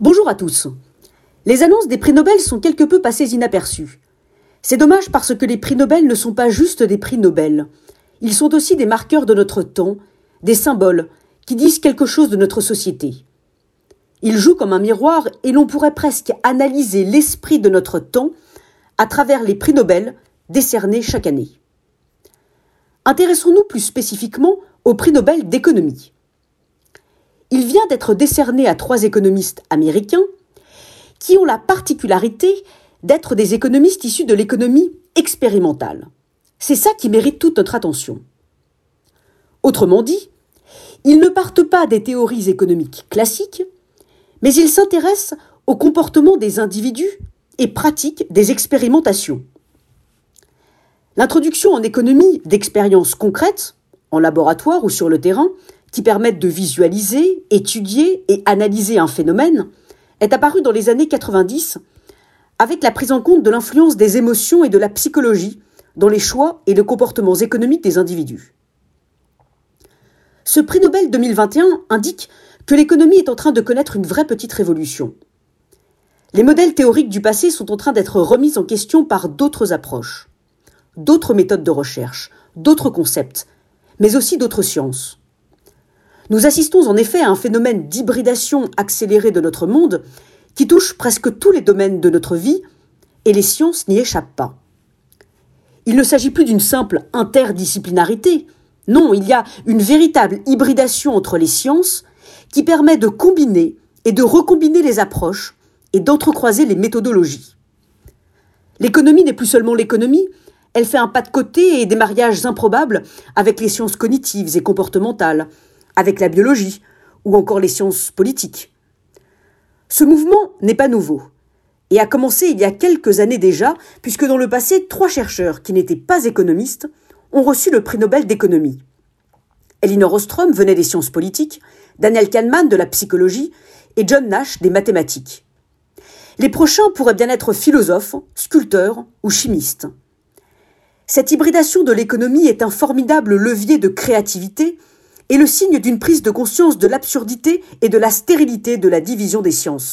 Bonjour à tous. Les annonces des prix Nobel sont quelque peu passées inaperçues. C'est dommage parce que les prix Nobel ne sont pas juste des prix Nobel. Ils sont aussi des marqueurs de notre temps, des symboles qui disent quelque chose de notre société. Ils jouent comme un miroir et l'on pourrait presque analyser l'esprit de notre temps à travers les prix Nobel décernés chaque année. Intéressons-nous plus spécifiquement au prix Nobel d'économie. Il vient d'être décerné à trois économistes américains qui ont la particularité d'être des économistes issus de l'économie expérimentale. C'est ça qui mérite toute notre attention. Autrement dit, ils ne partent pas des théories économiques classiques, mais ils s'intéressent au comportement des individus et pratiquent des expérimentations. L'introduction en économie d'expériences concrètes, en laboratoire ou sur le terrain, qui permettent de visualiser, étudier et analyser un phénomène, est apparue dans les années 90 avec la prise en compte de l'influence des émotions et de la psychologie dans les choix et les comportements économiques des individus. Ce prix Nobel 2021 indique que l'économie est en train de connaître une vraie petite révolution. Les modèles théoriques du passé sont en train d'être remis en question par d'autres approches d'autres méthodes de recherche, d'autres concepts, mais aussi d'autres sciences. Nous assistons en effet à un phénomène d'hybridation accélérée de notre monde qui touche presque tous les domaines de notre vie, et les sciences n'y échappent pas. Il ne s'agit plus d'une simple interdisciplinarité, non, il y a une véritable hybridation entre les sciences qui permet de combiner et de recombiner les approches et d'entrecroiser les méthodologies. L'économie n'est plus seulement l'économie, elle fait un pas de côté et des mariages improbables avec les sciences cognitives et comportementales, avec la biologie ou encore les sciences politiques. Ce mouvement n'est pas nouveau et a commencé il y a quelques années déjà, puisque dans le passé, trois chercheurs qui n'étaient pas économistes ont reçu le prix Nobel d'économie. Elinor Ostrom venait des sciences politiques, Daniel Kahneman de la psychologie et John Nash des mathématiques. Les prochains pourraient bien être philosophes, sculpteurs ou chimistes. Cette hybridation de l'économie est un formidable levier de créativité et le signe d'une prise de conscience de l'absurdité et de la stérilité de la division des sciences.